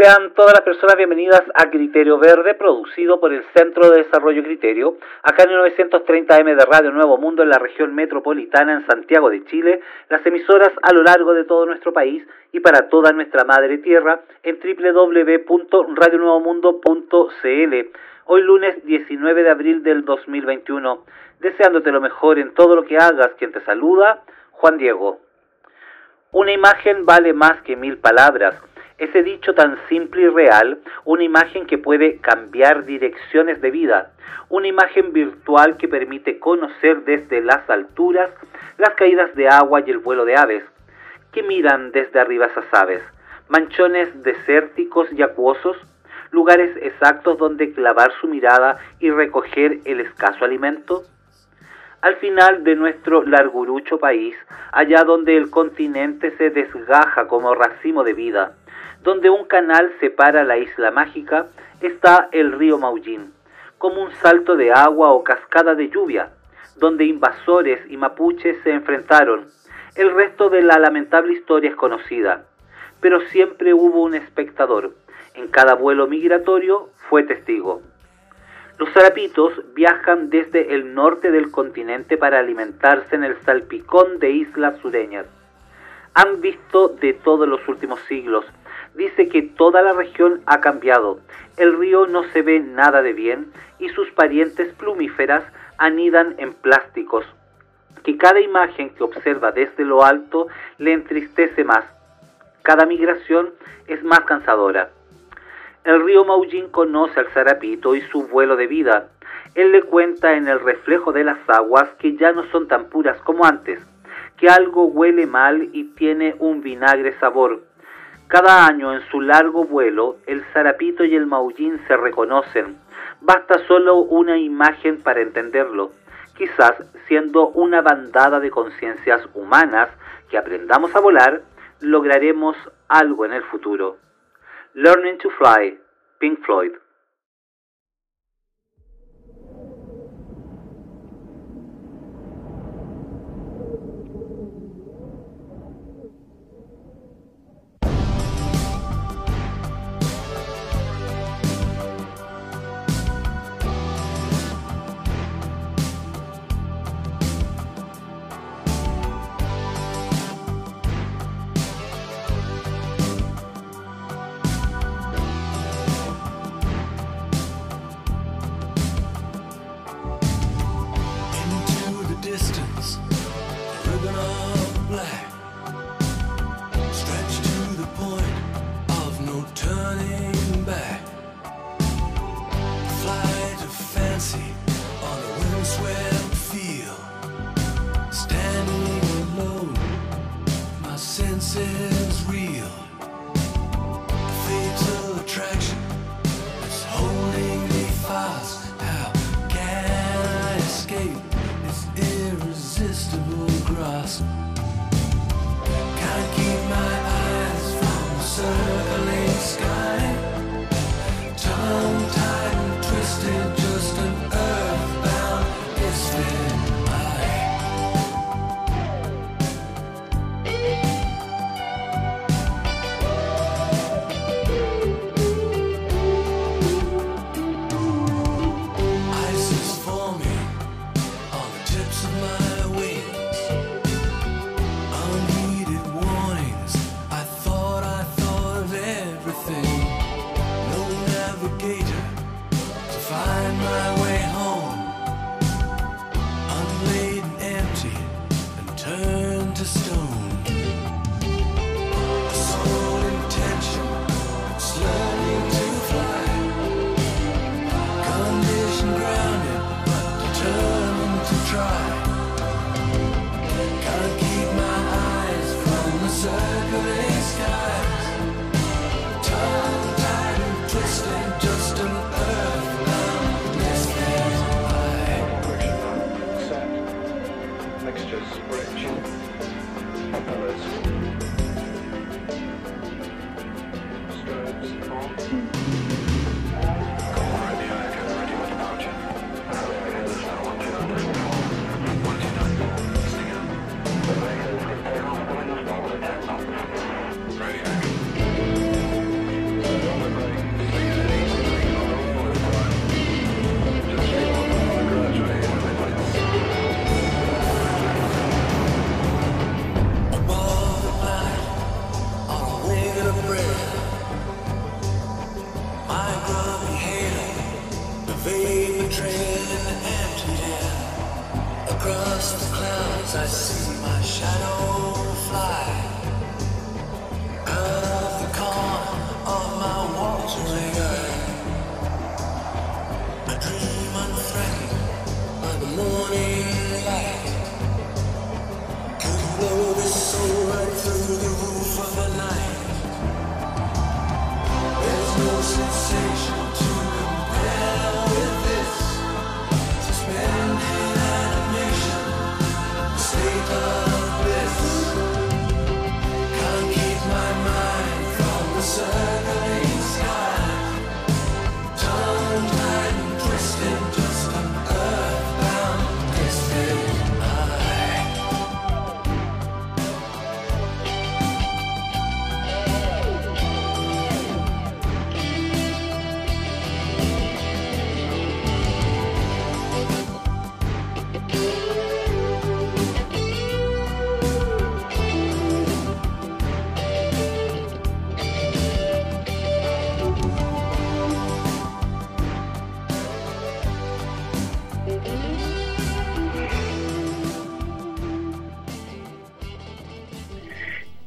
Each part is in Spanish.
Sean todas las personas bienvenidas a Criterio Verde, producido por el Centro de Desarrollo Criterio, acá en el 930M de Radio Nuevo Mundo, en la región metropolitana, en Santiago de Chile, las emisoras a lo largo de todo nuestro país y para toda nuestra madre tierra en www.radionuevomundo.cl. Hoy lunes 19 de abril del 2021, deseándote lo mejor en todo lo que hagas, quien te saluda, Juan Diego. Una imagen vale más que mil palabras ese dicho tan simple y real, una imagen que puede cambiar direcciones de vida, una imagen virtual que permite conocer desde las alturas las caídas de agua y el vuelo de aves, que miran desde arriba esas aves, manchones desérticos y acuosos, lugares exactos donde clavar su mirada y recoger el escaso alimento. Al final de nuestro largurucho país, allá donde el continente se desgaja como racimo de vida, donde un canal separa la isla mágica, está el río Maullín, como un salto de agua o cascada de lluvia, donde invasores y mapuches se enfrentaron. El resto de la lamentable historia es conocida, pero siempre hubo un espectador. En cada vuelo migratorio fue testigo. Los zarapitos viajan desde el norte del continente para alimentarse en el salpicón de islas sureñas. Han visto de todos los últimos siglos dice que toda la región ha cambiado. El río no se ve nada de bien y sus parientes plumíferas anidan en plásticos, que cada imagen que observa desde lo alto le entristece más. Cada migración es más cansadora. El río Maullín conoce al zarapito y su vuelo de vida. Él le cuenta en el reflejo de las aguas que ya no son tan puras como antes, que algo huele mal y tiene un vinagre sabor, cada año en su largo vuelo, el zarapito y el maullín se reconocen. Basta solo una imagen para entenderlo. Quizás siendo una bandada de conciencias humanas que aprendamos a volar, lograremos algo en el futuro. Learning to Fly, Pink Floyd.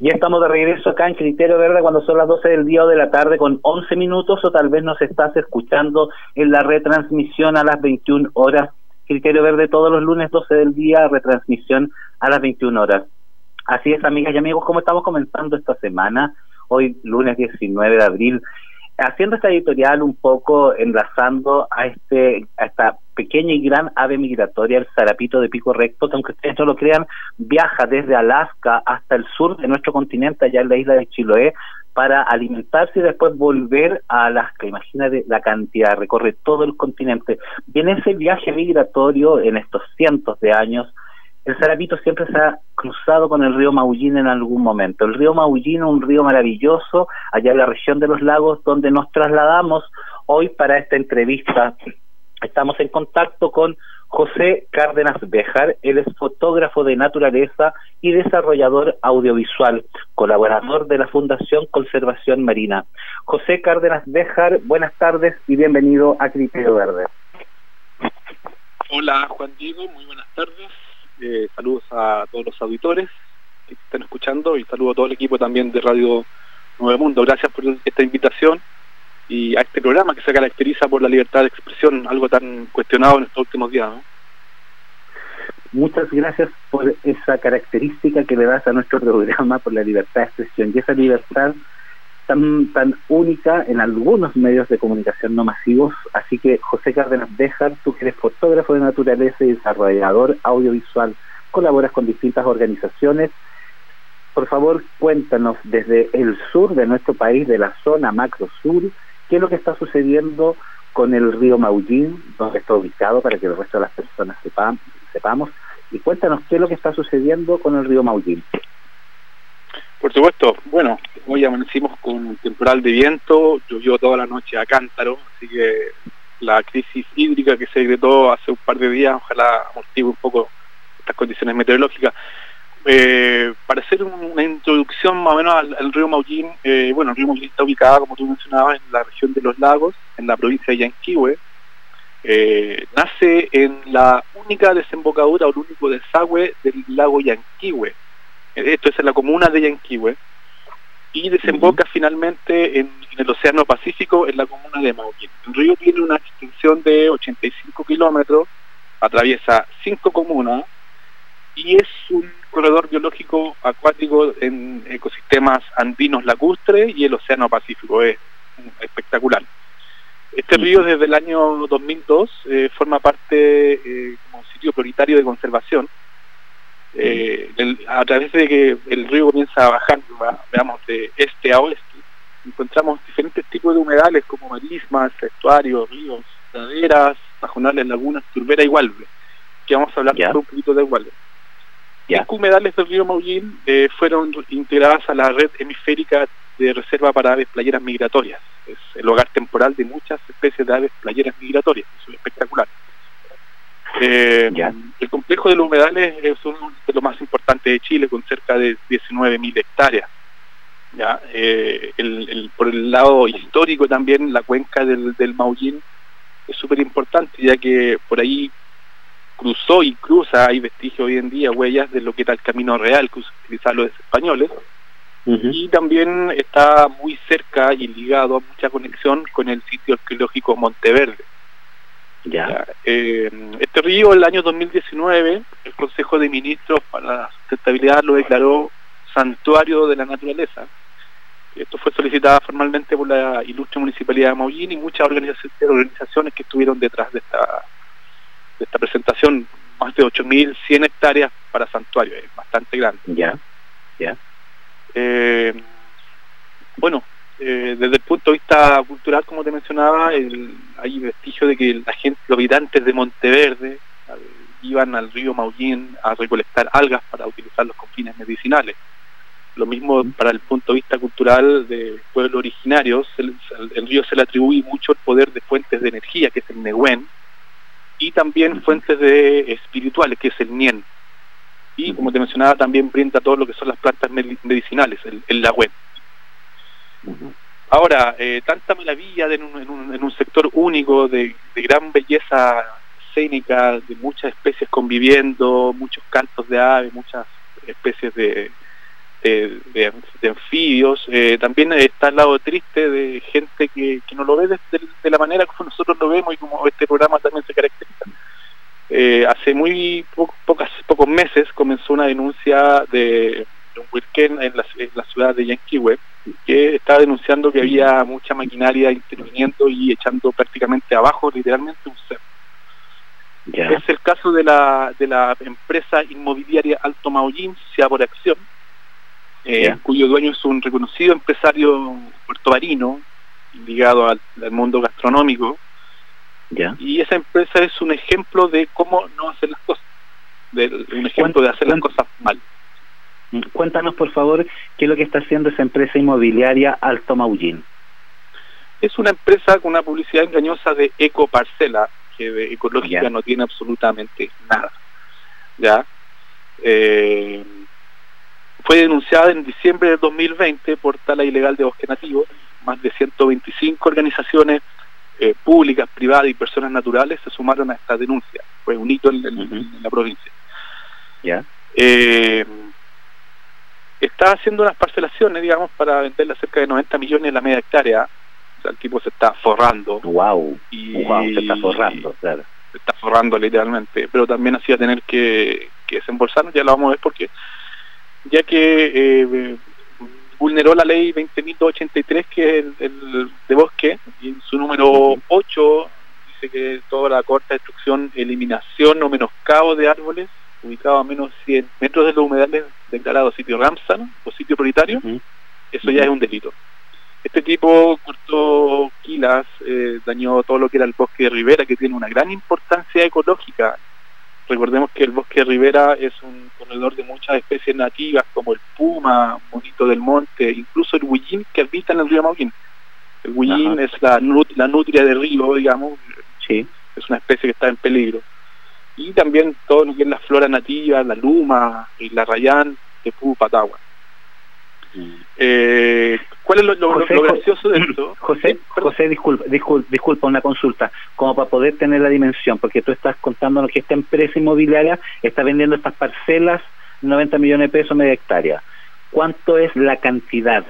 Ya estamos de regreso acá en Criterio Verde cuando son las 12 del día o de la tarde con 11 minutos o tal vez nos estás escuchando en la retransmisión a las 21 horas. Criterio Verde todos los lunes 12 del día, retransmisión a las 21 horas. Así es, amigas y amigos, como estamos comenzando esta semana, hoy lunes 19 de abril, haciendo esta editorial un poco enlazando a este a esta pequeña y gran ave migratoria, el zarapito de pico recto, que aunque ustedes no lo crean, viaja desde Alaska hasta el sur de nuestro continente, allá en la isla de Chiloé, para alimentarse y después volver a Alaska. Imagínate la cantidad, recorre todo el continente. Y en ese viaje migratorio, en estos cientos de años, el Sarapito siempre se ha cruzado con el río Maullín en algún momento. El río Maullín, un río maravilloso, allá en la región de los lagos, donde nos trasladamos hoy para esta entrevista. Estamos en contacto con José Cárdenas Bejar, él es fotógrafo de naturaleza y desarrollador audiovisual, colaborador de la Fundación Conservación Marina. José Cárdenas Bejar, buenas tardes y bienvenido a Criterio Verde. Hola Juan Diego, muy buenas tardes. Eh, saludos a todos los auditores que están escuchando y saludo a todo el equipo también de Radio Nuevo Mundo. Gracias por esta invitación y a este programa que se caracteriza por la libertad de expresión, algo tan cuestionado en estos últimos días. Muchas gracias por esa característica que le das a nuestro programa, por la libertad de expresión y esa libertad tan, tan única en algunos medios de comunicación no masivos. Así que, José Cárdenas Bejar, tú que eres fotógrafo de naturaleza y desarrollador audiovisual, colaboras con distintas organizaciones. Por favor, cuéntanos desde el sur de nuestro país, de la zona macro sur, qué es lo que está sucediendo con el río Maullín, donde está ubicado, para que el resto de las personas sepamos, y cuéntanos qué es lo que está sucediendo con el río Maullín. Por supuesto, bueno, hoy amanecimos con un temporal de viento, llovió toda la noche a cántaro, así que la crisis hídrica que se decretó hace un par de días, ojalá amortigue un poco estas condiciones meteorológicas. Eh, para hacer una introducción más o menos al, río Maullín, eh, bueno, el río Maullín está ubicado, como tú mencionabas, en la región de los lagos, en la provincia de Yanquihue. Eh, nace en la única desembocadura o el único desagüe del lago Yanquihue, esto es en la comuna de Yanquihue, y desemboca finalmente en, el Océano Pacífico en la comuna de Mauquín. El río tiene una extensión de 85 kilómetros, atraviesa cinco comunas y es un corredor biológico acuático en ecosistemas andinos lacustres y el Océano Pacífico. Es espectacular. Este río desde el año 2002 eh, forma parte eh, como sitio prioritario de conservación eh, a través de que el río comienza a bajar, veamos, de este a oeste, encontramos diferentes tipos de humedales como marismas, estuarios, ríos, laderas, pajonales, lagunas, turbera y gualve, que vamos a hablar un poquito de gualve. Las humedales del río Maullín eh, fueron integradas a la red hemisférica de reserva para aves playeras migratorias. Es el hogar temporal de muchas especies de aves playeras migratorias. es espectacular. Eh, el complejo de los humedales es uno de los más importantes de Chile, con cerca de 19.000 hectáreas. ¿ya? Eh, por el lado histórico también, la cuenca del, del Maullín es súper importante, ya que por ahí cruzó y cruza, hay vestigios hoy en día, huellas de lo que era el camino real que utilizaban los españoles, y también está muy cerca y ligado a mucha conexión con el sitio arqueológico Monteverde. Ya. Eh, este río, el año 2019, el Consejo de Ministros para la Sustentabilidad lo declaró santuario de la naturaleza. Esto fue solicitado formalmente por la ilustre Municipalidad de Maullín y muchas organizaciones que estuvieron detrás de esta, de esta presentación. Más de 8.100 hectáreas para santuario, es bastante grande. Ya, ya. Eh, bueno, eh, desde el punto de vista cultural, como te mencionaba, hay vestigio de que la gente, los habitantes de Monteverde iban al río Maullín a recolectar algas para utilizarlos con fines medicinales. Lo mismo para el punto de vista cultural de pueblos originarios, el, río se le atribuye mucho el poder de fuentes de energía, que es el Nehuen, y también fuentes de espirituales, que es el Nien. Y como te mencionaba, también brinda todo lo que son las plantas medicinales, el, el Lagüen. Ahora, eh, tanta maravilla en, un, sector único de, gran belleza escénica, de muchas especies conviviendo, muchos cantos de aves, muchas especies de, de, anfibios, eh, también está el lado triste de gente que, no lo ve de, la manera como nosotros lo vemos y como este programa también se caracteriza. Eh, hace muy pocas, pocos meses comenzó una denuncia de, un weekend en la, en la ciudad de Yanquiwe que estaba denunciando que había mucha maquinaria interviniendo y echando prácticamente abajo literalmente un cerro. Es el caso de la, de la empresa inmobiliaria Alto Maullín, sea por acción, eh, cuyo dueño es un reconocido empresario puertomarino ligado al, mundo gastronómico. Y esa empresa es un ejemplo de cómo no hacer las cosas, de, un ejemplo de hacer las cosas mal. Cuéntanos, por favor, qué es lo que está haciendo esa empresa inmobiliaria Alto Maullín. Es una empresa con una publicidad engañosa de ecoparcela, que de ecológica no tiene absolutamente nada. ¿Ya? Eh, fue denunciada en diciembre de 2020 por tala ilegal de bosque nativo. Más de 125 organizaciones eh, públicas, privadas y personas naturales se sumaron a esta denuncia. Fue un hito en, la provincia. ¿Ya? Eh, está haciendo unas parcelaciones, digamos, para venderle cerca de 90 millones en la media hectárea. O sea, el tipo se está forrando. ¡Wow! Y, se está forrando, claro. Se está forrando literalmente, pero también así va a tener que, que desembolsarnos, ya lo vamos a ver porque ya que eh, vulneró la ley 20.283, que es el, de bosque, y en su número 8 dice que toda la corta destrucción, eliminación o menoscabo de árboles ubicado a menos 100 metros de los humedales declarados sitio Ramsar o sitio prioritario, eso ya es un delito. Este tipo cortó quilas, eh, dañó todo lo que era el bosque de ribera, que tiene una gran importancia ecológica. Recordemos que el bosque de ribera es un corredor de muchas especies nativas, como el puma, monito del monte, incluso el huillín que habita en el río Mauquín. El huillín es la, la nutria del río, digamos, sí. es una especie que está en peligro y también todo lo que es la flora nativa, la luma y la rayán de Patagua. Mm. Eh, ¿Cuál es lo, gracioso de esto? José, José disculpa, disculpa, una consulta, como para poder tener la dimensión, porque tú estás contándonos que esta empresa inmobiliaria está vendiendo estas parcelas 90 millones de pesos media hectárea. ¿Cuánto es la cantidad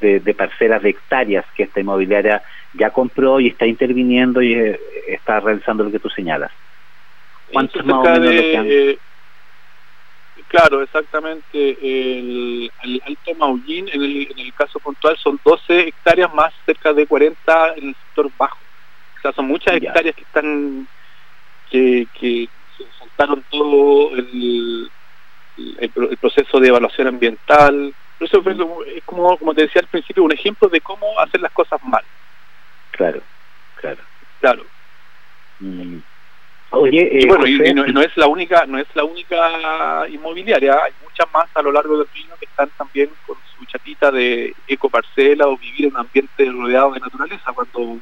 de, de, parcelas de hectáreas que esta inmobiliaria ya compró y está interviniendo y eh, está realizando lo que tú señalas? ¿Cuánto más o menos eh, Claro, exactamente. El, Alto Maullín, en el, en el caso puntual, son 12 hectáreas más cerca de 40 en el sector bajo. O sea, son muchas hectáreas que están, que, que saltaron todo el, el, proceso de evaluación ambiental. Eso es como, como te decía al principio, un ejemplo de cómo hacer las cosas mal. Claro, claro. Claro. Mm. Oye, y bueno, y, no, es la única, no es la única inmobiliaria, hay muchas más a lo largo del río que están también con su chatita de ecoparcela o vivir en un ambiente rodeado de naturaleza, cuando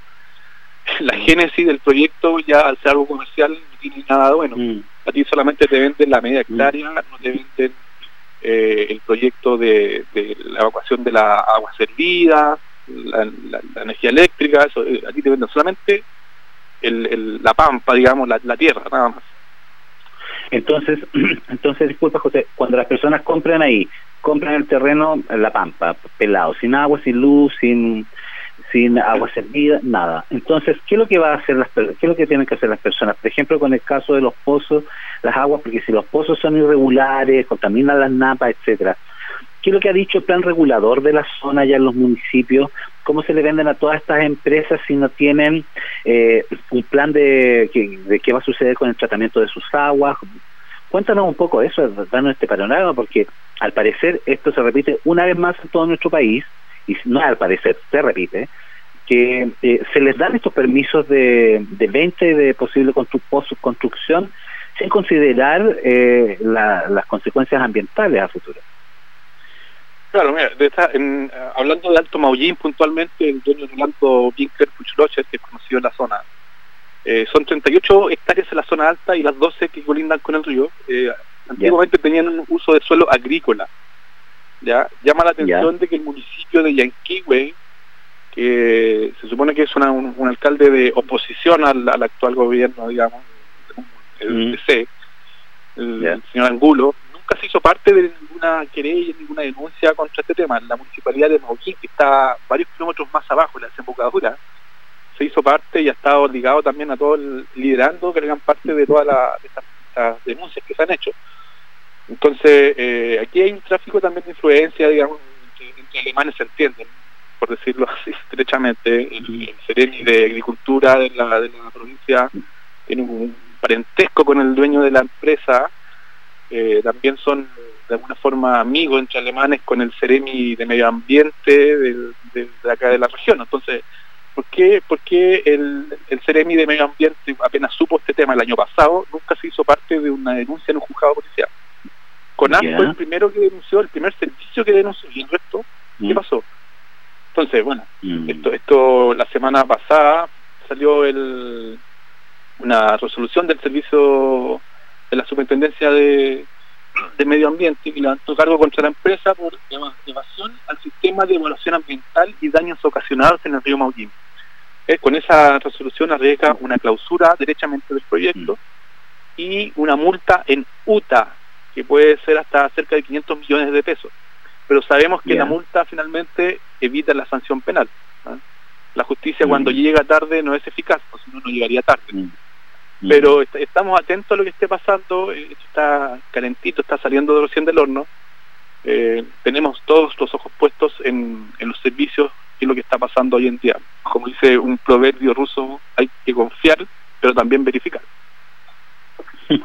la génesis del proyecto ya al ser algo comercial no tiene nada bueno. Mm. A ti solamente te venden la media mm. hectárea, no te venden eh, el proyecto de, la evacuación de la agua servida, la, energía eléctrica, eso, eh, a ti te venden solamente el, la pampa, digamos, la, la tierra, nada más. Entonces, entonces, disculpa José, cuando las personas compran ahí, compran el terreno, la pampa, pelado, sin agua, sin luz, sin sin agua servida, nada. Entonces, ¿qué es lo que va a hacer las qué es lo que tienen que hacer las personas? Por ejemplo, con el caso de los pozos, las aguas, porque si los pozos son irregulares, contaminan las napas, etcétera. ¿Qué es lo que ha dicho el plan regulador de la zona ya en los municipios? ¿Cómo se le venden a todas estas empresas si no tienen eh, un plan de, de qué va a suceder con el tratamiento de sus aguas? Cuéntanos un poco eso, danos este panorama, porque al parecer esto se repite una vez más en todo nuestro país, y no al parecer, se repite, que eh, se les dan estos permisos de, de 20 de posible construcción sin considerar eh, las consecuencias ambientales a futuro. Claro, mira, en, hablando de Alto Maullín puntualmente, el dueño del Alto Vinker Puchlocher, que es conocido en la zona, eh, son 38 hectáreas en la zona alta y las 12 que colindan con el río. Eh, antiguamente tenían un uso de suelo agrícola. ¿ya? Llama la atención de que el municipio de Yanquihue, que se supone que es un, alcalde de oposición al, actual gobierno, digamos, el mm. DC, el señor Angulo, nunca se hizo parte de ninguna querella, ninguna denuncia contra este tema. La municipalidad de Mauquín, que está varios kilómetros más abajo, la desembocadura, se hizo parte y ha estado ligado también a todo el, liderando gran parte de todas estas denuncias que se han hecho. Entonces, eh, aquí hay un tráfico también de influencia, digamos, entre, alemanes se entienden, por decirlo así estrechamente. El, el de Agricultura de la, de la provincia tiene un parentesco con el dueño de la empresa, eh, también son de alguna forma amigos entre alemanes con el Ceremi de Medio Ambiente de, acá de la región. Entonces, ¿por qué, por el, el Ceremi de Medio Ambiente apenas supo este tema el año pasado, nunca se hizo parte de una denuncia en un juzgado policial? CONAF fue el primero que denunció, el primer servicio que denunció, y el resto, ¿qué mm. pasó? Entonces, bueno, mm. esto, esto la semana pasada salió el, una resolución del servicio de la superintendencia de, medio ambiente que levantó cargo contra la empresa por evasión al sistema de evaluación ambiental y daños ocasionados en el río Maullín. Eh, con esa resolución arriesga una clausura derechamente del proyecto y una multa en UTA, que puede ser hasta cerca de 500 millones de pesos. Pero sabemos que la multa finalmente evita la sanción penal. ¿ah? La justicia mm. cuando llega tarde no es eficaz, o si no, no llegaría tarde. Mm. Pero estamos atentos a lo que esté pasando, eh, está calentito, está saliendo recién del horno. Eh, tenemos todos los ojos puestos en, los servicios y lo que está pasando hoy en día. Como dice un proverbio ruso, hay que confiar, pero también verificar.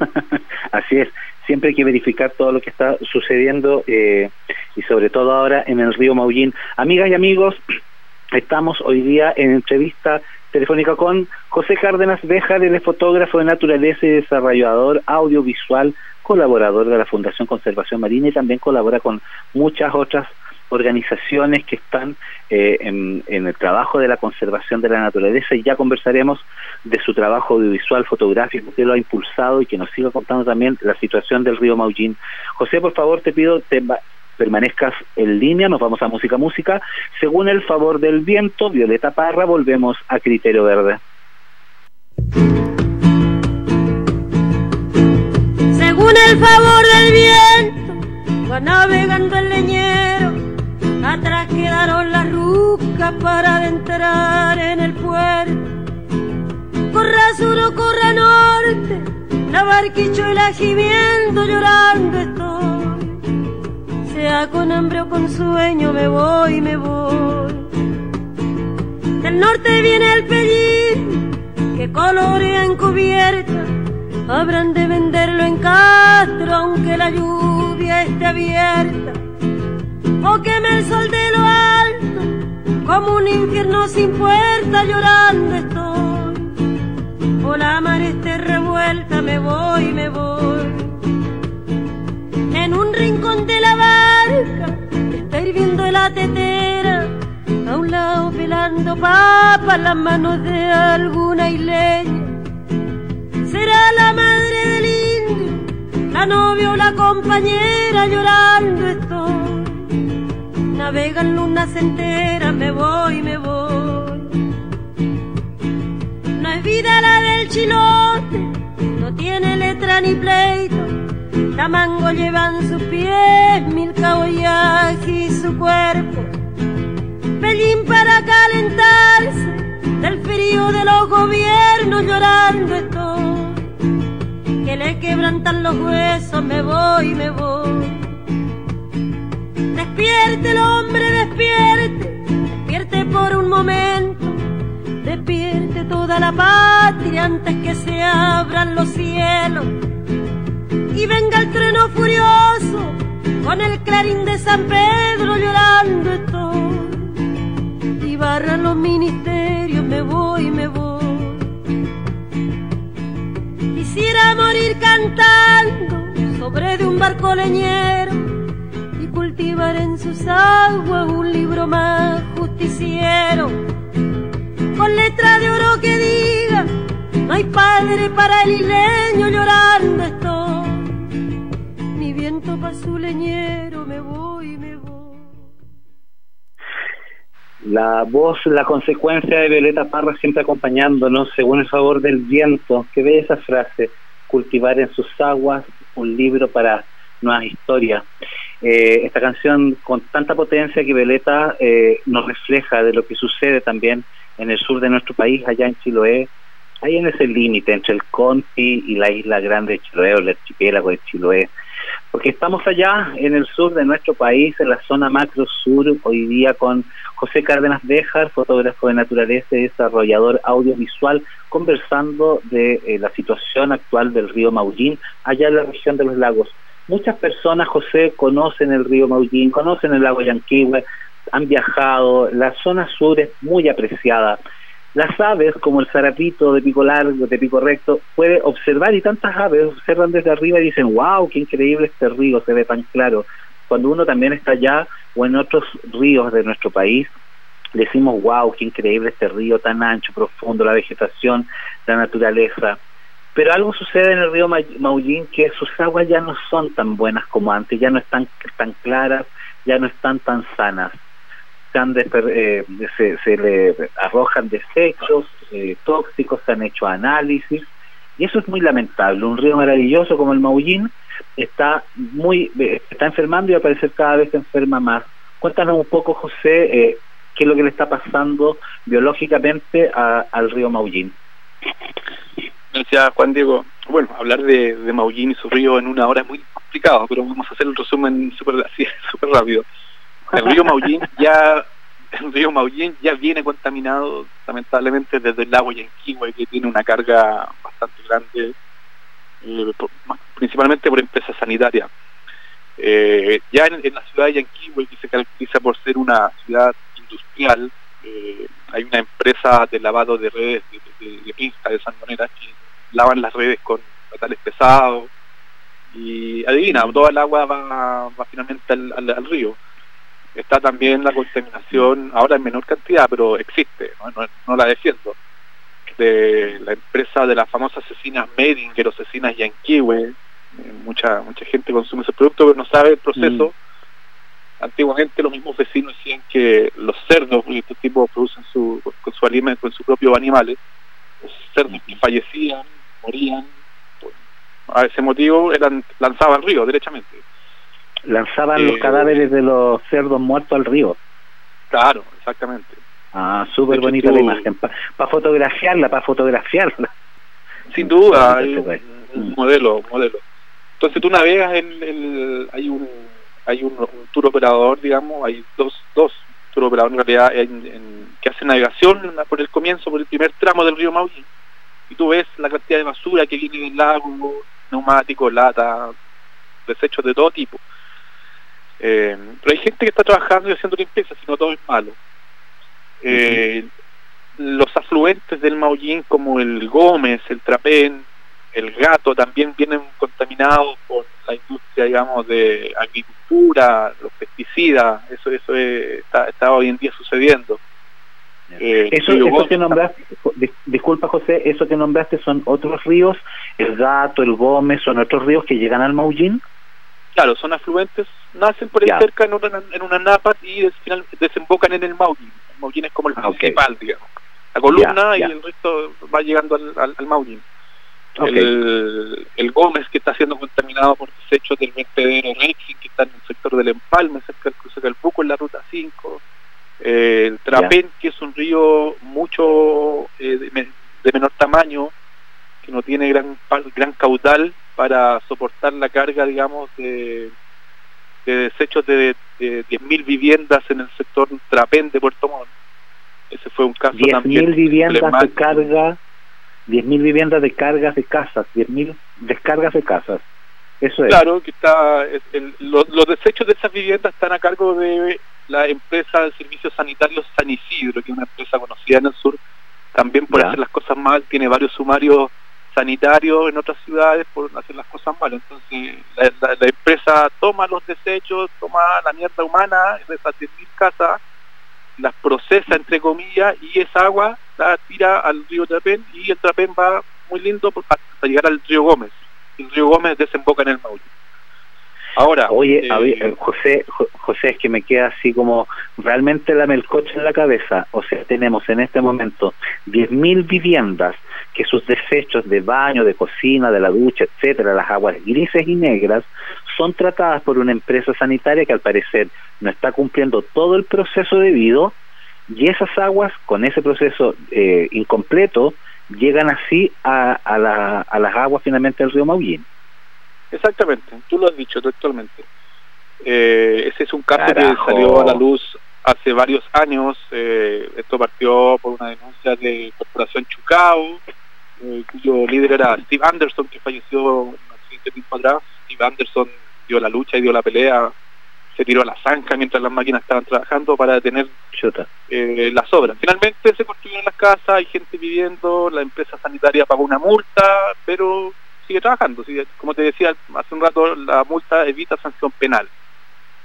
Así es, siempre hay que verificar todo lo que está sucediendo eh, y sobre todo ahora en el río Maullín. Amigas y amigos, estamos hoy día en entrevista telefónica con José Cárdenas Beja, él es fotógrafo de naturaleza y desarrollador audiovisual, colaborador de la Fundación Conservación Marina y también colabora con muchas otras organizaciones que están eh, en, el trabajo de la conservación de la naturaleza y ya conversaremos de su trabajo audiovisual fotográfico que lo ha impulsado y que nos siga contando también la situación del río Maullín. José, por favor, te pido, te, permanezcas en línea, nos vamos a música música. Según el favor del viento, Violeta Parra, volvemos a Criterio Verde. Según el favor del viento, va navegando el leñero, atrás quedaron las rucas para adentrar en el puerto. Corra sur o corra norte, la barquicho y la gimiendo llorando estoy sea con hambre o con sueño, me voy, me voy. Del norte viene el pellín que colorea encubierta. Habrán de venderlo en Castro aunque la lluvia esté abierta. O queme el sol de lo alto como un infierno sin puerta llorando estoy. O la mar esté revuelta, me voy, me voy en un rincón de la barca está hirviendo la tetera, a un lado pelando papas las manos de alguna isleña. Será la madre del indio, la novia o la compañera llorando estoy. Navegan lunas enteras, me voy, me voy. No es vida la del chilote, no tiene letra ni pleito mango llevan sus pies, mil y su cuerpo. Pellín para calentarse del frío de los gobiernos llorando estoy. Que le quebrantan los huesos, me voy, me voy. Despierte el hombre, despierte, despierte por un momento. Despierte toda la patria antes que se abran los cielos y venga el trueno furioso con el clarín de San Pedro llorando estoy. Y barran los ministerios me voy me voy. Quisiera morir cantando sobre de un barco leñero y cultivar en sus aguas un libro más justiciero. Con letra de oro que diga no hay padre para el isleño llorando estoy La voz, la consecuencia de Violeta Parra siempre acompañándonos según el favor del viento. Que ve esa frase, cultivar en sus aguas un libro para nuevas historias. Eh, esta canción con tanta potencia que Veleta eh, nos refleja de lo que sucede también en el sur de nuestro país, allá en Chiloé, ahí en ese límite entre el Conti y la isla grande de Chiloé o el archipiélago de Chiloé. Porque estamos allá en el sur de nuestro país, en la zona macro sur, hoy día con José Cárdenas Béjar, fotógrafo de naturaleza y desarrollador audiovisual, conversando de eh, la situación actual del río Maullín, allá en la región de los lagos. Muchas personas, José, conocen el río Maullín, conocen el lago Yanquihue, han viajado, la zona sur es muy apreciada. Las aves, como el zarapito de pico largo, de pico recto, puede observar y tantas aves observan desde arriba y dicen, wow, qué increíble este río, se ve tan claro. Cuando uno también está allá o en otros ríos de nuestro país, decimos, wow, qué increíble este río tan ancho, profundo, la vegetación, la naturaleza. Pero algo sucede en el río Maullín que sus aguas ya no son tan buenas como antes, ya no están tan claras, ya no están tan sanas. Eh, se, le arrojan desechos eh, tóxicos, se han hecho análisis y eso es muy lamentable. Un río maravilloso como el Maullín está muy eh, está enfermando y al parecer cada vez se enferma más. Cuéntanos un poco, José, qué es lo que le está pasando biológicamente al río Maullín. Gracias, Juan Diego. Bueno, hablar de, de, Maullín y su río en una hora es muy complicado, pero vamos a hacer un resumen súper super rápido. El río Maullín ya el río Maullín ya viene contaminado lamentablemente desde el lago Yanquihue que tiene una carga bastante grande eh, principalmente por empresas sanitarias. Eh, ya en, la ciudad de Yanquihue que se caracteriza por ser una ciudad industrial eh, hay una empresa de lavado de redes de, de, de pinza de salmonera que lavan las redes con metales pesados. Y adivina, toda el agua va, va finalmente al río está también la contaminación, ahora en menor cantidad, pero existe, no, la defiendo, de la empresa de las famosas asesinas Medinger o asesinas Yanquiwe, eh, mucha mucha gente consume ese producto pero no sabe el proceso. Mm. Antiguamente los mismos vecinos decían que los cerdos, porque estos tipos producen su, con su alimento, con sus propios animales, los cerdos que fallecían, morían, a ese motivo eran lanzados al río, derechamente lanzaban los eh, cadáveres de los cerdos muertos al río. Claro, exactamente. Ah, súper bonita la imagen, para fotografiarla, para fotografiarla. Sin duda, hay un, modelo, modelo. Entonces tú navegas en el, hay un hay un, tour operador, digamos, hay dos, dos tour operadores en realidad que hacen navegación por el comienzo, por el primer tramo del río Maullín, y tú ves la cantidad de basura que viene del lago, neumáticos, lata, desechos de todo tipo. Eh, pero hay gente que está trabajando y haciendo limpieza, si no todo es malo. Eh, los afluentes del Maullín como el Gómez, el Trapén, el Gato también vienen contaminados por la industria, digamos, de agricultura, los pesticidas, eso eso está, hoy en día sucediendo. Eh, eso, eso que nombraste, disculpa José, eso que nombraste son otros ríos, el Gato, el Gómez, son otros ríos que llegan al Maullín. Claro, son afluentes, nacen por ahí cerca en una, en una napa y final, desembocan en el Maullín. El Maullín es como el ah, principal, digamos. La columna y el resto va llegando al, al, Maullín. El, el, Gómez que está siendo contaminado por desechos del vertedero Rexing que está en el sector del Empalme, cerca del cruce del Buco en la ruta 5. Eh, el Trapén, que es un río mucho eh, de, de, menor tamaño, que no tiene gran, gran caudal, para soportar la carga, digamos, de, desechos de, de 10.000 viviendas en el sector Trapén de Puerto Montt. Ese fue un caso 10 también. 10.000 viviendas de carga, 10.000 viviendas de cargas de casas, 10.000 descargas de casas. Eso es. Claro, que está, los, desechos de esas viviendas están a cargo de la empresa de servicios sanitarios San Isidro, que es una empresa conocida en el sur, también por hacer las cosas mal, tiene varios sumarios sanitario en otras ciudades por hacer las cosas mal. Entonces la, empresa toma los desechos, toma la mierda humana de esas 10.000 casas, las procesa entre comillas y esa agua la tira al río Trapén y el Trapén va muy lindo hasta llegar al río Gómez. El río Gómez desemboca en el Maule. Ahora, oye, eh, eh, José, José, es que me queda así como realmente la melcocha en la cabeza. O sea, tenemos en este momento 10.000 viviendas que sus desechos de baño, de cocina, de la ducha, etcétera, las aguas grises y negras, son tratadas por una empresa sanitaria que al parecer no está cumpliendo todo el proceso debido y esas aguas con ese proceso eh, incompleto llegan así a, a, las aguas finalmente del río Maullín. Exactamente, tú lo has dicho textualmente. Eh, ese es un caso que salió a la luz hace varios años. Eh, esto partió por una denuncia de Corporación Chucao, eh, cuyo líder era Steve Anderson, que falleció un accidente tiempo atrás. Steve Anderson dio la lucha y dio la pelea, se tiró a la zanja mientras las máquinas estaban trabajando para detener eh, las obras. Finalmente se construyeron las casas, hay gente viviendo, la empresa sanitaria pagó una multa, pero sigue trabajando. como te decía hace un rato, la multa evita sanción penal.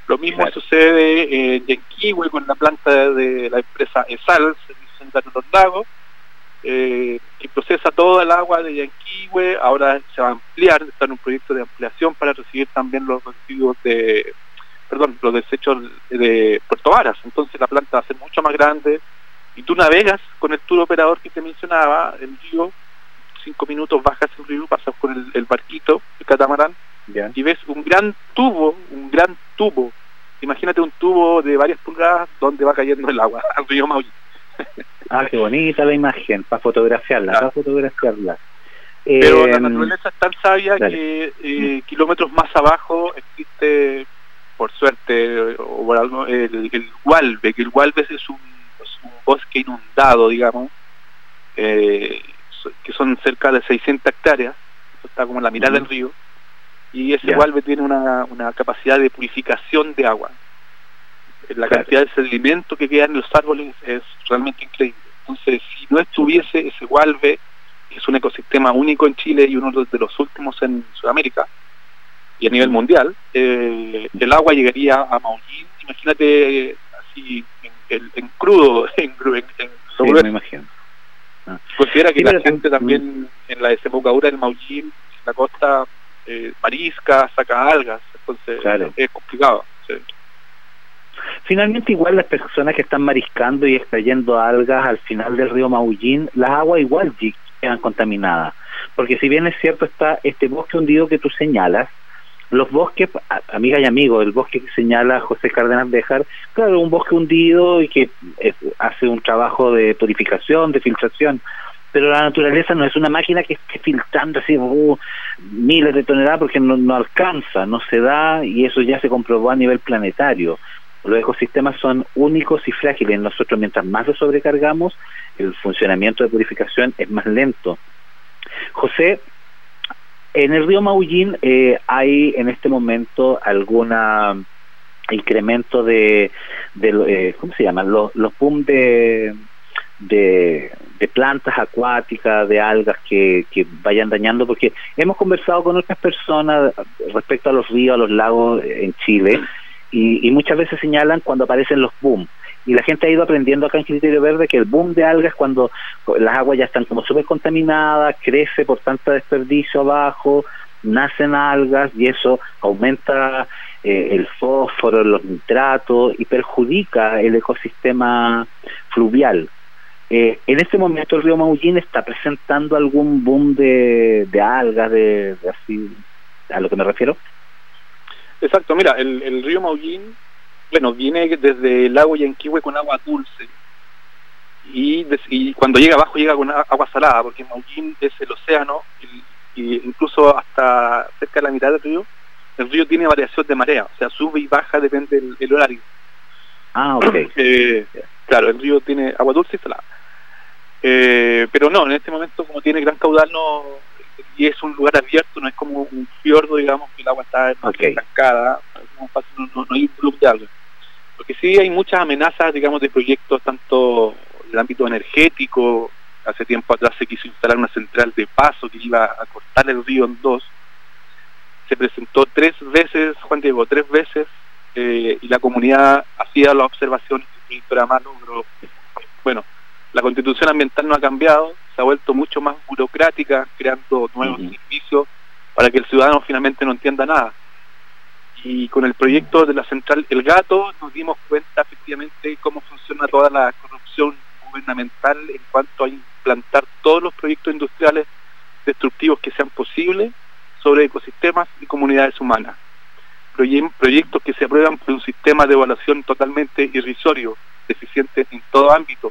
Lo mismo sucede en Yanquihue con la planta de, la empresa ESAL, Servicio Sanitario de los Lagos, eh, que procesa toda el agua de Yanquihue, ahora se va a ampliar, está en un proyecto de ampliación para recibir también los residuos de, perdón, los desechos de Puerto Varas, entonces la planta va a ser mucho más grande y tú navegas con el tour operador que te mencionaba, el río, cinco minutos bajas el río, pasas con el, barquito, el catamarán, y ves un gran tubo, un gran tubo. Imagínate un tubo de varias pulgadas donde va cayendo el agua al río Maui. Ah, qué bonita la imagen, para fotografiarla, para fotografiarla. Pero la em, naturaleza es tan sabia que eh, kilómetros más abajo existe, por suerte o por algo, el, el Gualbe, que el Gualbe es un, bosque inundado, digamos, eh, que son cerca de 600 hectáreas, está como en la mitad del río, y ese yeah. tiene una, una, capacidad de purificación de agua. La cantidad de sedimento que queda en los árboles es realmente increíble. Entonces, si no estuviese ese Walve, que es un ecosistema único en Chile y uno de los últimos en Sudamérica y a nivel mundial, eh, el agua llegaría a Maullín, imagínate así en, crudo, en, en, sí, me imagino. Considera que la gente también en la desembocadura del Maullín, la costa, eh, marisca, saca algas, entonces es complicado. Finalmente igual las personas que están mariscando y extrayendo algas al final del río Maullín, las aguas igual quedan contaminadas, porque si bien es cierto está este bosque hundido que tú señalas, los bosques, amigas y amigos, el bosque que señala José Cárdenas Bejar, claro, un bosque hundido y que eh, hace un trabajo de purificación, de filtración, pero la naturaleza no es una máquina que esté filtrando así uh, miles de toneladas porque no, alcanza, no se da y eso ya se comprobó a nivel planetario. Los ecosistemas son únicos y frágiles. Nosotros mientras más los sobrecargamos, el funcionamiento de purificación es más lento. José, en el río Maullín eh, hay en este momento alguna incremento de, eh, ¿cómo se llaman? Los, los boom de de, plantas acuáticas, de algas que, que vayan dañando, porque hemos conversado con otras personas respecto a los ríos, a los lagos en Chile, y, muchas veces señalan cuando aparecen los boom. Y la gente ha ido aprendiendo acá en Criterio Verde que el boom de algas cuando las aguas ya están como súper contaminadas, crece por tanto desperdicio abajo, nacen algas y eso aumenta eh, el fósforo, los nitratos y perjudica el ecosistema fluvial. Eh, en este momento el río Maullín está presentando algún boom de, algas, de, así, a lo que me refiero. Exacto, mira, el, río Maullín, bueno, viene desde el lago Yanquihue con agua dulce y, y cuando llega abajo llega con agua salada, porque Maullín es el océano y, incluso hasta cerca de la mitad del río, el río tiene variación de marea, o sea, sube y baja depende del horario. Ah, ok. Eh, claro, el río tiene agua dulce y salada. Eh, pero no, en este momento como tiene gran caudal no y es un lugar abierto, no es como un fiordo, digamos, que el agua está estancada, no, hay un club de agua. Porque sí hay muchas amenazas, digamos, de proyectos tanto en el ámbito energético, hace tiempo atrás se quiso instalar una central de paso que iba a cortar el río en dos, se presentó tres veces, Juan Diego, tres veces, eh, y la comunidad hacía las observaciones, y pero bueno, la constitución ambiental no ha cambiado, se ha vuelto mucho más burocrática, creando nuevos servicios para que el ciudadano finalmente no entienda nada. Y con el proyecto de la central El Gato nos dimos cuenta efectivamente cómo funciona toda la corrupción gubernamental en cuanto a implantar todos los proyectos industriales destructivos que sean posibles sobre ecosistemas y comunidades humanas. proyectos que se aprueban por un sistema de evaluación totalmente irrisorio, deficiente en todo ámbito,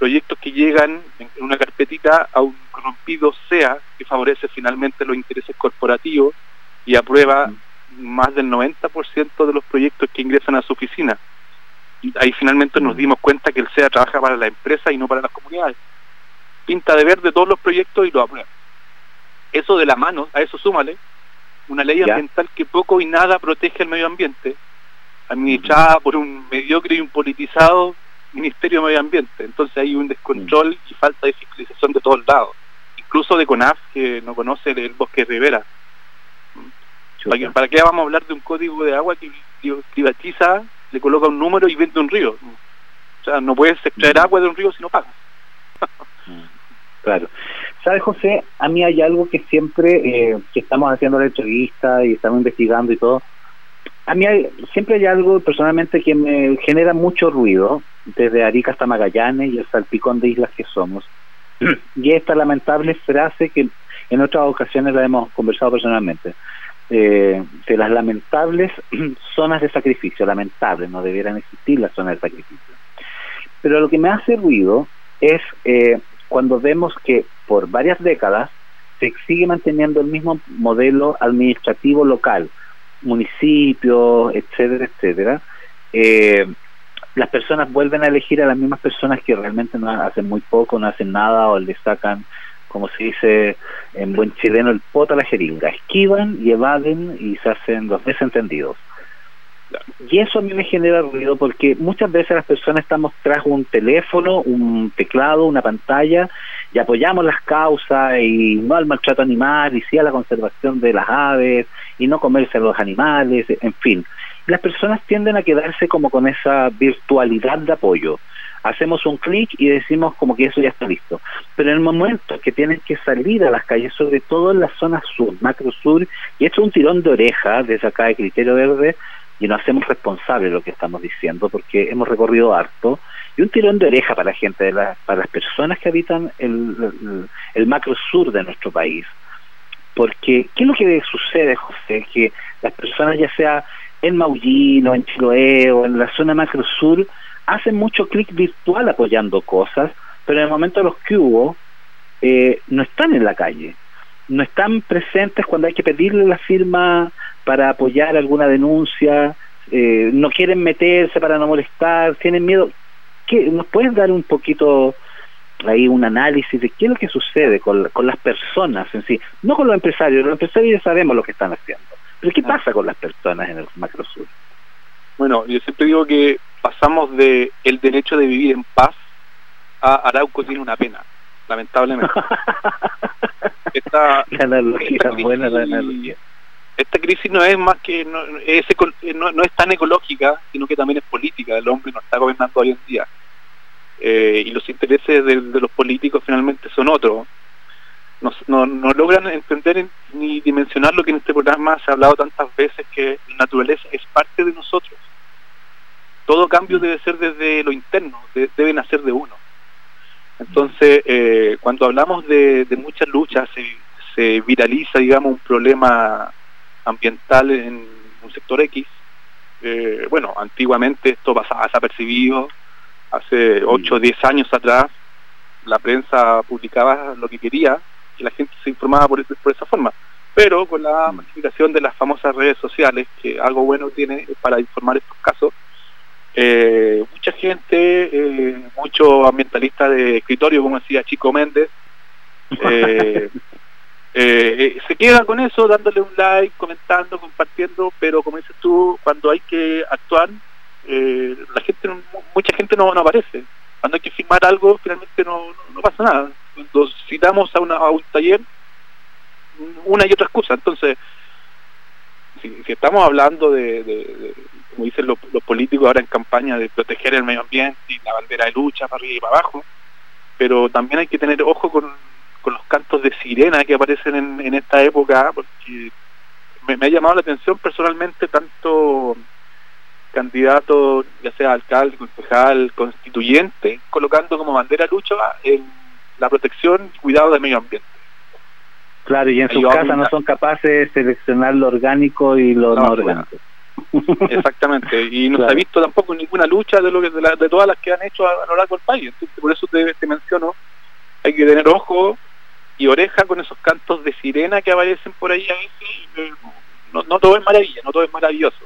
proyectos que llegan en una carpetita a un corrompido SEA que favorece finalmente los intereses corporativos y aprueba más del 90% de los proyectos que ingresan a su oficina. Y ahí finalmente nos dimos cuenta que el SEA trabaja para la empresa y no para las comunidades. Pinta de verde todos los proyectos y lo aprueba. Eso de la mano, a eso súmale, una ley ambiental que poco y nada protege el medio ambiente, administrada por un mediocre y un politizado Ministerio de Medio Ambiente. Entonces hay un descontrol y falta de fiscalización de todos lados. Incluso de CONAF, que no conoce el bosque Rivera. ¿Para qué, vamos a hablar de un código de agua que privatiza, le coloca un número y vende un río? O sea, no puedes extraer agua de un río si no pagas. claro. ¿Sabes, José? A mí hay algo que siempre, eh, que estamos haciendo la entrevista y estamos investigando y todo, a mí siempre hay algo personalmente que me genera mucho ruido, desde Arica hasta Magallanes y el salpicón de islas que somos. y esta lamentable frase que en otras ocasiones la hemos conversado personalmente, eh, de las lamentables zonas de sacrificio, lamentables, no debieran existir las zonas de sacrificio. Pero lo que me hace ruido es eh, cuando vemos que por varias décadas se sigue manteniendo el mismo modelo administrativo local, municipios, etcétera, etcétera, eh, las personas vuelven a elegir a las mismas personas que realmente no hacen muy poco, no hacen nada o le sacan, como se dice en buen chileno, el poto a la jeringa. Esquivan y evaden y se hacen los desentendidos. Y eso a mí me genera ruido porque muchas veces las personas estamos tras un teléfono, un teclado, una pantalla y apoyamos las causas y no al maltrato animal y sí a la conservación de las aves y no comerse a los animales, en fin. Las personas tienden a quedarse como con esa virtualidad de apoyo. Hacemos un clic y decimos como que eso ya está listo. Pero en el momento que tienen que salir a las calles, sobre todo en la zona sur, macro sur, y esto es un tirón de oreja desde acá de Criterio Verde, y nos hacemos responsables de lo que estamos diciendo, porque hemos recorrido harto, y un tirón de oreja para la gente, para las personas que habitan el, el, macro sur de nuestro país. Porque, ¿qué es lo que sucede, José? Que las personas, ya sea en Maullín o en Chiloé o en la zona macro sur, hacen mucho clic virtual apoyando cosas, pero en el momento de los que hubo, eh, no están en la calle, no están presentes cuando hay que pedirle la firma para apoyar alguna denuncia, eh, no quieren meterse para no molestar, tienen miedo. ¿Qué, ¿Nos puedes dar un poquito ahí un análisis de qué es lo que sucede con, con las personas en sí? No con los empresarios, los empresarios ya sabemos lo que están haciendo, pero ¿qué pasa con las personas en el macro sur? Bueno, yo siempre digo que pasamos de el derecho de vivir en paz a Arauco tiene una pena, lamentablemente. esta, la analogía, buena la analogía esta crisis no es más que no es, no, es tan ecológica, sino que también es política. El hombre no está gobernando hoy en día. Eh, y los intereses de, los políticos finalmente son otros. No, no, logran entender ni dimensionar lo que en este programa se ha hablado tantas veces, que la naturaleza es parte de nosotros. Todo cambio debe ser desde lo interno, debe nacer de uno. Entonces, eh, cuando hablamos de, muchas luchas, se, se viraliza, digamos, un problema ambiental en un sector X. Eh, bueno, antiguamente esto pasaba desapercibido, hace 8 o 10 años atrás la prensa publicaba lo que quería y la gente se informaba por, por esa forma. Pero con la masificación de las famosas redes sociales, que algo bueno tiene para informar estos casos, eh, mucha gente, eh, muchos ambientalistas de escritorio, como decía Chico Méndez, eh, Eh, se queda con eso, dándole un like, comentando, compartiendo, pero como dices tú, cuando hay que actuar, la gente, mucha gente no, aparece. Cuando hay que firmar algo, finalmente no, no, pasa nada. Cuando citamos a, una, a un taller, una y otra excusa. Entonces, si, estamos hablando de, como dicen los, los, políticos ahora en campaña, de proteger el medio ambiente y la bandera de lucha para arriba y para abajo, pero también hay que tener ojo con con los cantos de sirena que aparecen en, esta época, porque me, ha llamado la atención personalmente tanto candidato, ya sea alcalde, concejal, constituyente, colocando como bandera lucha en la protección y cuidado del medio ambiente. Claro, y en sus casas no son capaces de seleccionar lo orgánico y lo no, orgánico. Exactamente, y no se ha visto tampoco ninguna lucha de lo que de, todas las que han hecho a, lo largo del país. Entonces, por eso te, te, menciono, hay que tener ojo y oreja con esos cantos de sirena que aparecen por ahí a veces. No, no todo es maravilla, no todo es maravilloso.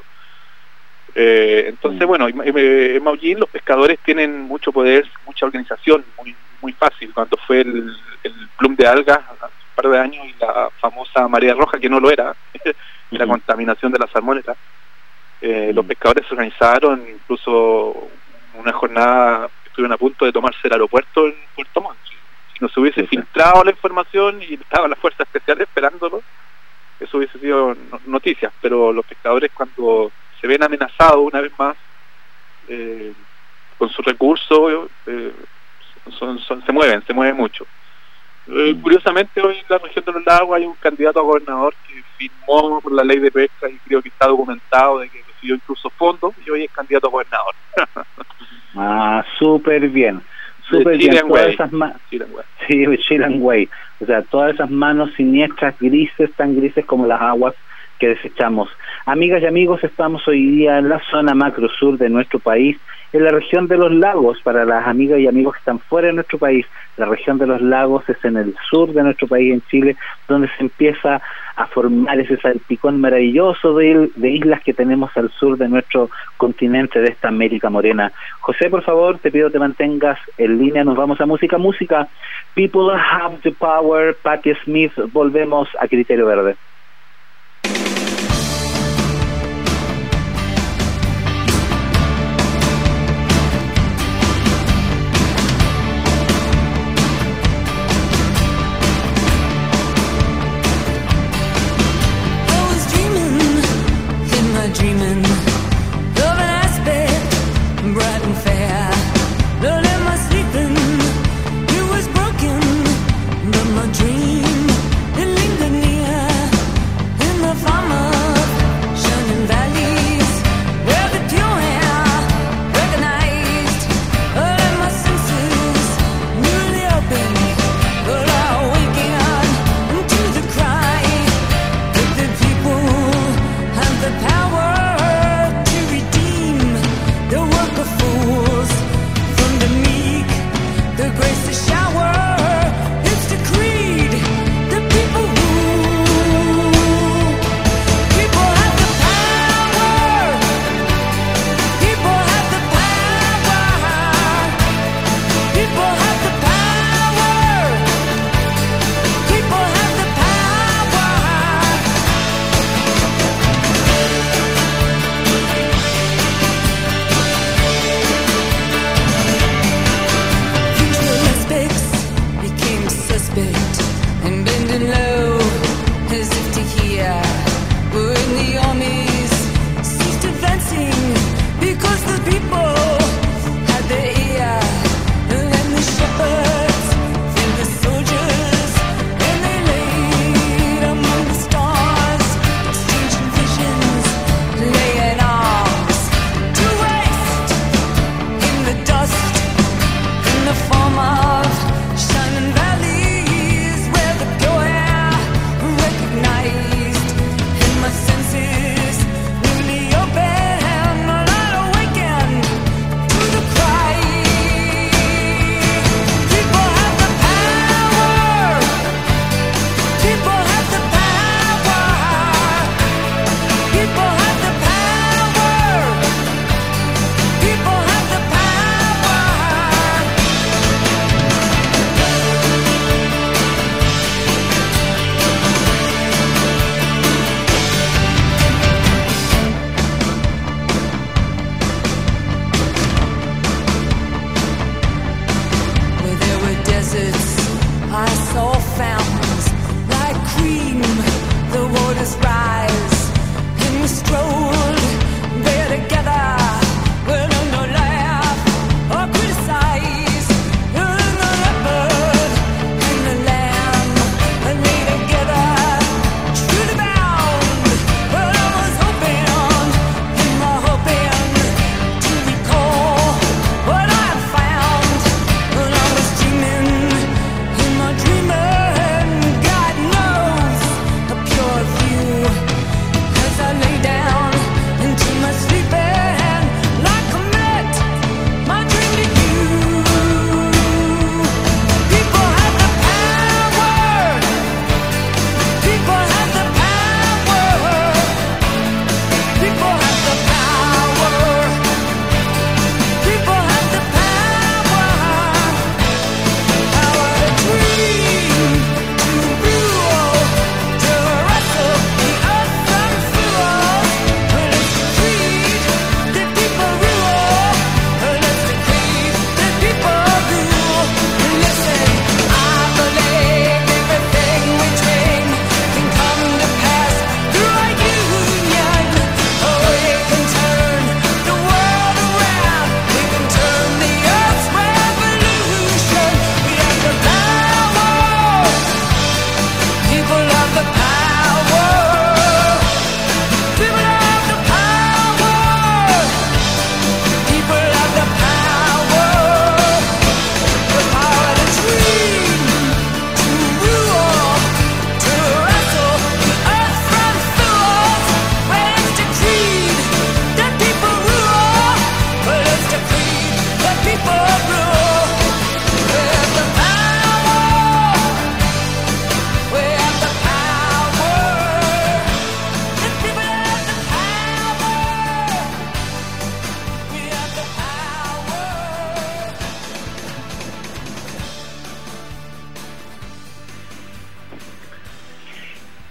Eh, entonces, mm. bueno, en Maullín los pescadores tienen mucho poder, mucha organización, muy muy fácil. Cuando fue el, el plum de algas hace un par de años y la famosa marea roja, que no lo era, la contaminación de la salmoneta, eh, los pescadores se organizaron, incluso una jornada estuvieron a punto de tomarse el aeropuerto en Puerto Montt. Si no se hubiese filtrado la información y estaban las fuerzas especiales esperándolo, eso hubiese sido noticias, pero los pescadores cuando se ven amenazados una vez más eh, con sus recursos, eh, son, se mueven, se mueven mucho. Eh, mm. curiosamente hoy en la región de los lagos hay un candidato a gobernador que firmó por la ley de pesca y creo que está documentado de que recibió incluso fondos y hoy es candidato a gobernador. ah, súper bien. Súper bien. Todas esas Sí, Way. O sea, todas esas manos siniestras, grises, tan grises como las aguas que desechamos. Amigas y amigos, estamos hoy día en la zona macro sur de nuestro país, en la región de los lagos, para las amigas y amigos que están fuera de nuestro país. La región de los lagos es en el sur de nuestro país, en Chile, donde se empieza a formar ese salpicón maravilloso de, islas que tenemos al sur de nuestro continente, de esta América Morena. José, por favor, te pido que te mantengas en línea, nos vamos a música, música. People have the power, Patti Smith, volvemos a Criterio Verde.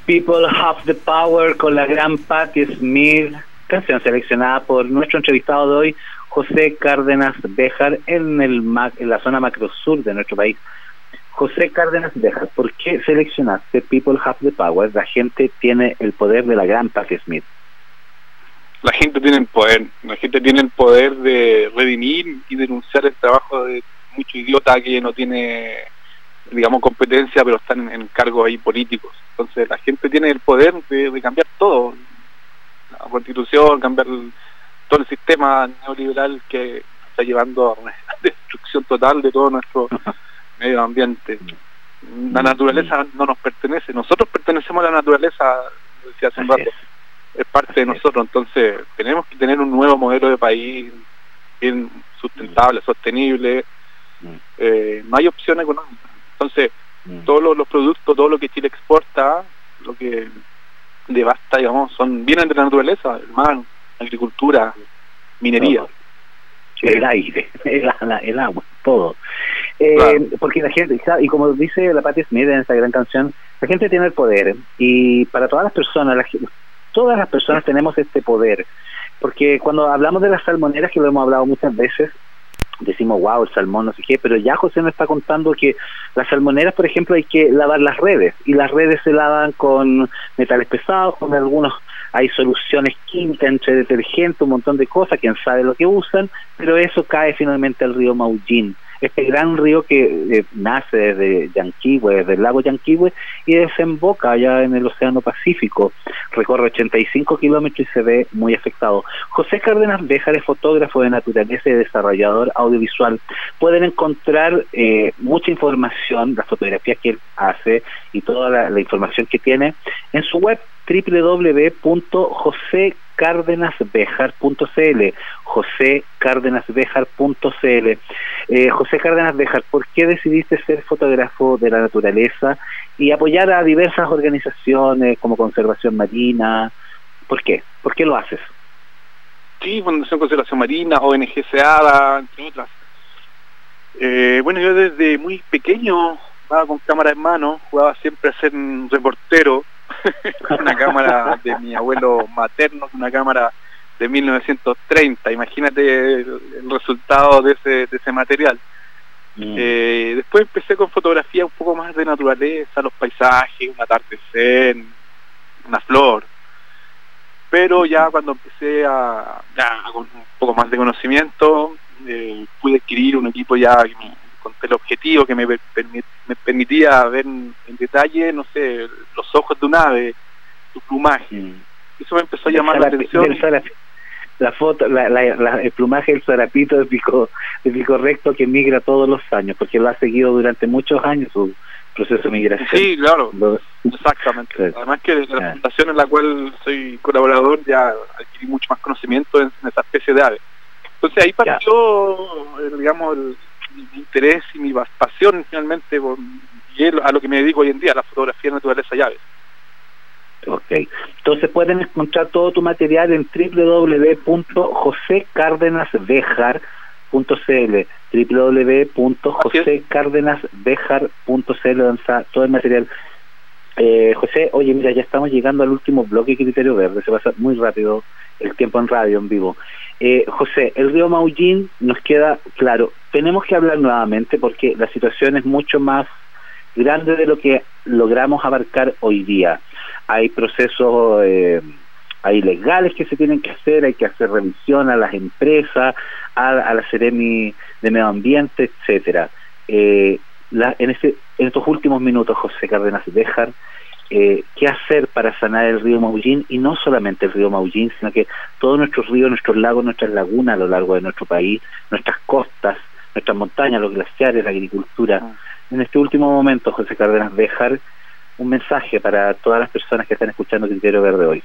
People Have the Power con la gran Patti Smith, canción seleccionada por nuestro entrevistado de hoy, José Cárdenas Béjar, en, el, la zona macro sur de nuestro país. José Cárdenas Béjar, ¿por qué seleccionaste People Have the Power? La gente tiene el poder de la gran Patti Smith. La gente tiene el poder, la gente tiene el poder de redimir y denunciar el trabajo de mucho idiota que no tiene digamos, competencia, pero están en, cargos ahí políticos. Entonces la gente tiene el poder de, cambiar todo, la constitución, cambiar todo el sistema neoliberal que está llevando a una destrucción total de todo nuestro medio ambiente. La naturaleza no nos pertenece, nosotros pertenecemos a la naturaleza, decía hace un rato, es. Parte de nosotros, entonces tenemos que tener un nuevo modelo de país bien sustentable, sostenible, mm. eh, no hay opción económica entonces, mm. todos los, productos, todo lo que Chile exporta, lo que devasta, digamos, son vienen de la naturaleza, el mar, agricultura, minería. El aire, el, agua, todo. Eh, porque la gente, y como dice la Patti Smith en esa gran canción, la gente tiene el poder y para todas las personas, todas las personas tenemos este poder. Porque cuando hablamos de las salmoneras, que lo hemos hablado muchas veces, decimos, wow, el salmón, no sé qué, pero ya José nos está contando que las salmoneras, por ejemplo, hay que lavar las redes, y las redes se lavan con metales pesados, con algunos, hay soluciones químicas entre detergentes, un montón de cosas, quién sabe lo que usan, pero eso cae finalmente al río Maullín este gran río que eh, nace desde Yanquihue, desde el lago Yanquihue, y desemboca allá en el Océano Pacífico. Recorre 85 kilómetros y se ve muy afectado. José Cárdenas Béjar es fotógrafo de naturaleza y desarrollador audiovisual. Pueden encontrar eh, mucha información, las fotografías que él hace y toda la, información que tiene en su web www.josecárdenasbejar.cl josecárdenasbejar.cl eh, José Cárdenas Bejar, ¿por qué decidiste ser fotógrafo de la naturaleza y apoyar a diversas organizaciones como Conservación Marina? ¿Por qué? ¿Por qué lo haces? Sí, Fundación Conservación Marina, ONG SEADA, entre otras. Eh, bueno, yo desde muy pequeño, con cámara en mano, jugaba siempre a ser reportero, una cámara de mi abuelo materno, una cámara de 1930, imagínate el, resultado de ese, de ese material. Mm. Eh, después empecé con fotografía un poco más de naturaleza, los paisajes, un atardecer, una flor. Pero ya cuando empecé a, con un poco más de conocimiento, eh, pude adquirir un equipo ya con teleobjetivo que me, me permitía ver en, detalle, no sé, los ojos de un ave, su plumaje. Mm. Eso me empezó a llamar la atención la foto, la, el plumaje del zarapito de pico, de pico recto que migra todos los años, porque lo ha seguido durante muchos años su proceso de migración. Sí, claro, exactamente. Además que la fundación en la cual soy colaborador ya adquirí mucho más conocimiento en, esa especie de ave. Entonces ahí partió, eh, digamos, el, mi interés y mi pasión finalmente a lo que me dedico hoy en día, la fotografía de naturaleza y aves. Ok. Entonces pueden encontrar todo tu material en www.josecárdenasbejar.cl www.josecárdenasbejar.cl donde está todo el material. Eh, José, oye, mira, ya estamos llegando al último bloque Criterio Verde, se pasa muy rápido el tiempo en radio, en vivo. Eh, José, el río Maullín nos queda claro, tenemos que hablar nuevamente porque la situación es mucho más grande de lo que logramos abarcar hoy día hay procesos eh, hay legales que se tienen que hacer, hay que hacer revisión a las empresas, a, la Ceremi de Medio Ambiente, etcétera. Eh, en, este, en estos últimos minutos, José Cárdenas dejar eh, qué hacer para sanar el río Maullín y no solamente el río Maullín, sino que todos nuestros ríos, nuestros lagos, nuestras lagunas a lo largo de nuestro país, nuestras costas, nuestras montañas, los glaciares, la agricultura. Ah. En este último momento, José Cárdenas dejar un mensaje para todas las personas que están escuchando Criterio Verde hoy.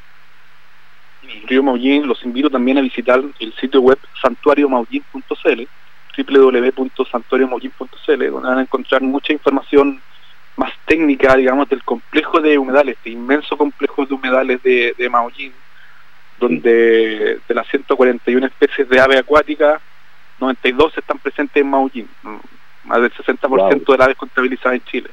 Río Maullín, los invito también a visitar el sitio web santuariomaullín.cl www.santuariomaullín.cl donde van a encontrar mucha información más técnica, digamos, del complejo de humedales, este inmenso complejo de humedales de, de Maullín, donde de las 141 especies de ave acuática, 92 están presentes en Maullín, más del 60% de las aves contabilizadas en Chile.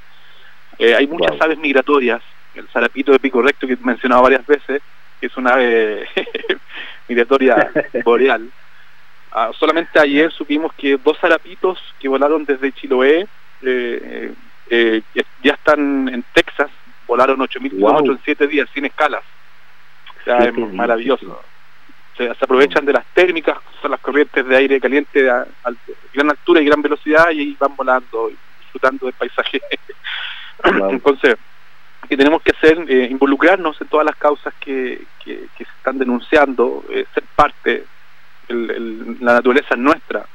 Eh, hay muchas aves migratorias, el zarapito de pico recto que he mencionado varias veces, que es una ave migratoria boreal. Ah, solamente ayer supimos que dos zarapitos que volaron desde Chiloé eh, eh, ya están en Texas, volaron 8.000 kilómetros en 7 días sin escalas. O sea, es maravilloso. Se, aprovechan de las térmicas, son las corrientes de aire caliente a, gran altura y gran velocidad y van volando, disfrutando del paisaje. Entonces, que tenemos que hacer, eh, involucrarnos en todas las causas que, que, se están denunciando, ser parte la naturaleza es nuestra.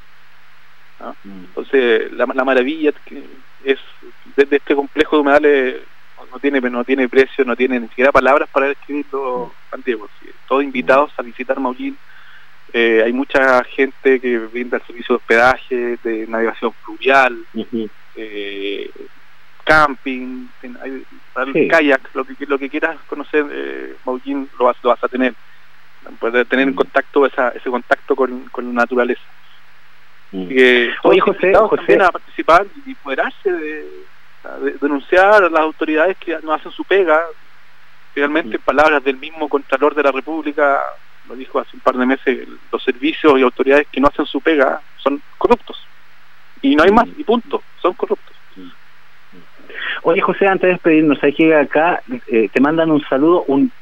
Mm. Entonces, la, maravilla es de, este complejo de humedales no tiene no tiene precio, no tiene ni siquiera palabras para describirlo, Diego. Todos invitados a visitar Maullín. Eh, hay mucha gente que brinda el servicio de hospedaje, de navegación fluvial, eh, camping, kayak, lo que, lo que quieras conocer, eh, Maullín lo vas, lo vas a tener poder tener en contacto ese contacto con, con la naturaleza. Mm. Oye, José, José. a participar y poderarse de, denunciar a las autoridades que no hacen su pega. Finalmente, mm. palabras del mismo Contralor de la República, lo dijo hace un par de meses, los servicios y autoridades que no hacen su pega son corruptos. Y no hay más, y punto, son corruptos. Mm. Oye, José, antes de despedirnos, hay que acá, eh, te mandan un saludo, un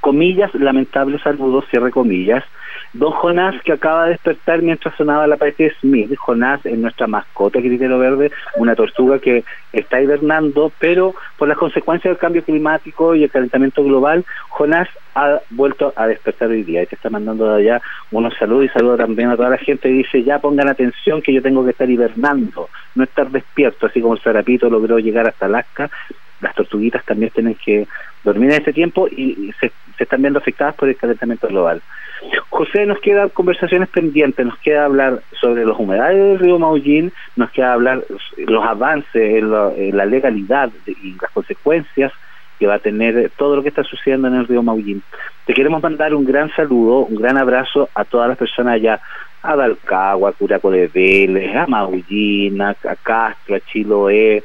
comillas, lamentable saludo, cierre comillas. Don Jonás, que acaba de despertar mientras sonaba la parte de Smith. Jonás es nuestra mascota, Criterio Verde, una tortuga que está hibernando, pero por las consecuencias del cambio climático y el calentamiento global, Jonás ha vuelto a despertar hoy día y te está mandando de allá unos saludos y saludos también a toda la gente y dice ya pongan atención que yo tengo que estar hibernando, no estar despierto, así como el Sarapito logró llegar hasta Alaska, las tortuguitas también tienen que dormir en este tiempo y se se están viendo afectadas por el calentamiento global. José, nos quedan conversaciones pendientes, nos queda hablar sobre los humedales del río Maullín, nos queda hablar los avances en, la legalidad y las consecuencias que va a tener todo lo que está sucediendo en el río Maullín. Te queremos mandar un gran saludo, un gran abrazo a todas las personas allá, a Dalcagua, a Curaco de Vélez, a Maullín, a Castro, a Chiloé,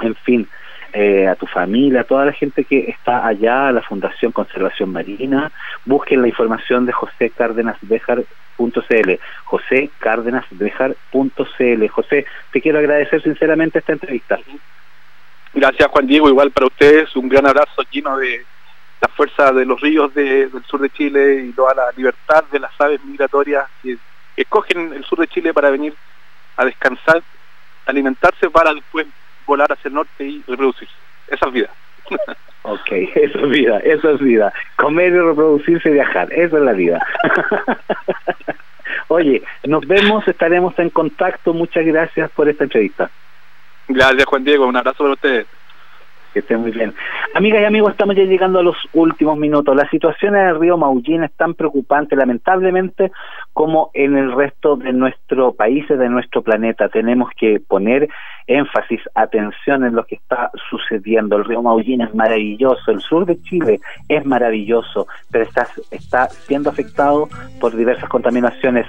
en fin, eh, a tu familia, a toda la gente que está allá, a la Fundación Conservación Marina. Busquen la información de José Cárdenas José Cárdenas. José, te quiero agradecer sinceramente esta entrevista. Gracias Juan Diego, igual para ustedes, un gran abrazo lleno de la fuerza de los ríos del sur de Chile y toda la libertad de las aves migratorias que escogen el sur de Chile para venir a descansar, alimentarse para después volar hacia el norte y reproducirse. Esa es vida. ok, eso es vida, eso es vida. Comer y reproducirse y viajar, eso es la vida. Oye, nos vemos, estaremos en contacto. Muchas gracias por esta entrevista. Gracias, Juan Diego. Un abrazo para ustedes. Que estén muy bien. Amigas y amigos, estamos ya llegando a los últimos minutos. La situación en el río Maullín es tan preocupante, lamentablemente, como en el resto de nuestro país, de nuestro planeta. Tenemos que poner énfasis, atención en lo que está sucediendo. El río Maullín es maravilloso, el sur de Chile es maravilloso, pero está, está siendo afectado por diversas contaminaciones.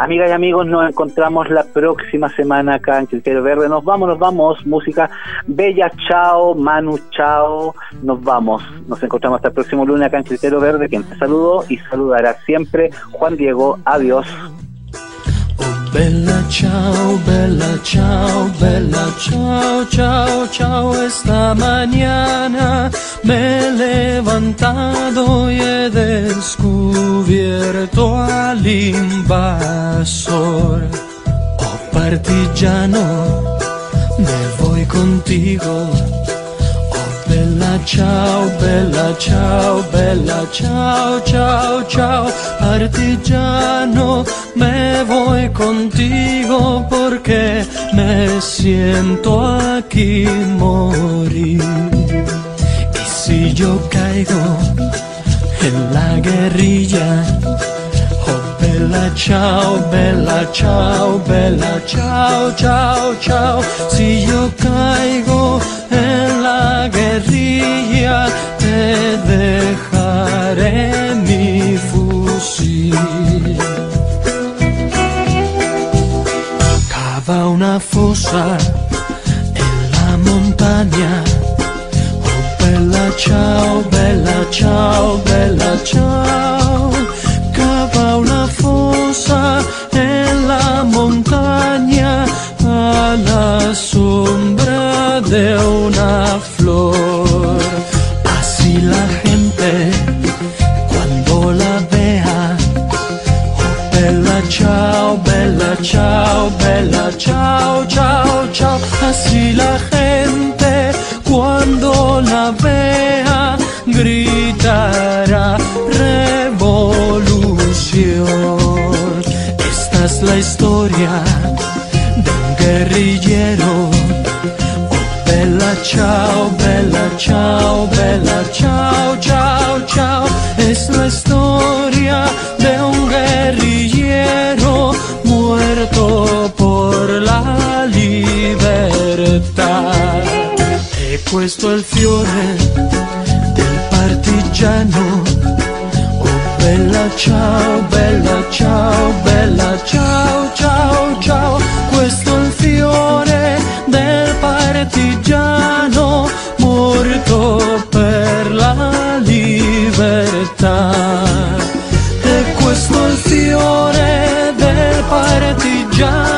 Amigas y amigos, nos encontramos la próxima semana acá en Criterio Verde. Nos vamos, nos vamos. Música Bella, chao. Manu, chao. Nos vamos. Nos encontramos hasta el próximo lunes acá en Criterio Verde. Quien te saludó y saludará siempre Juan Diego. Adiós. Bella ciao, bella ciao, bella ciao, ciao, ciao, esta mañana me he levantado y he descubierto al invasor. Oh partigiano, me voy contigo Bella ciao, bella ciao, bella ciao, ciao, ciao, artigiano, me voy contigo porque me siento aquí morir. Y si yo caigo en la guerrilla, oh bella ciao, bella ciao, bella ciao, ciao, ciao, si yo caigo en la guerrilla te dejaré mi fusil. Cava una fosa en la montaña, oh bella ciao, bella ciao, bella ciao. Bella ciao, ciao, ciao. Así la gente cuando la vea gritará revolución. Esta es la historia de un guerrillero. Oh, bella ciao, bella ciao, bella ciao, questo è il fiore del partigiano. Oh bella ciao, bella ciao, bella ciao, ciao, ciao. Questo è il fiore del partigiano morto per la libertà. E questo è il fiore del partigiano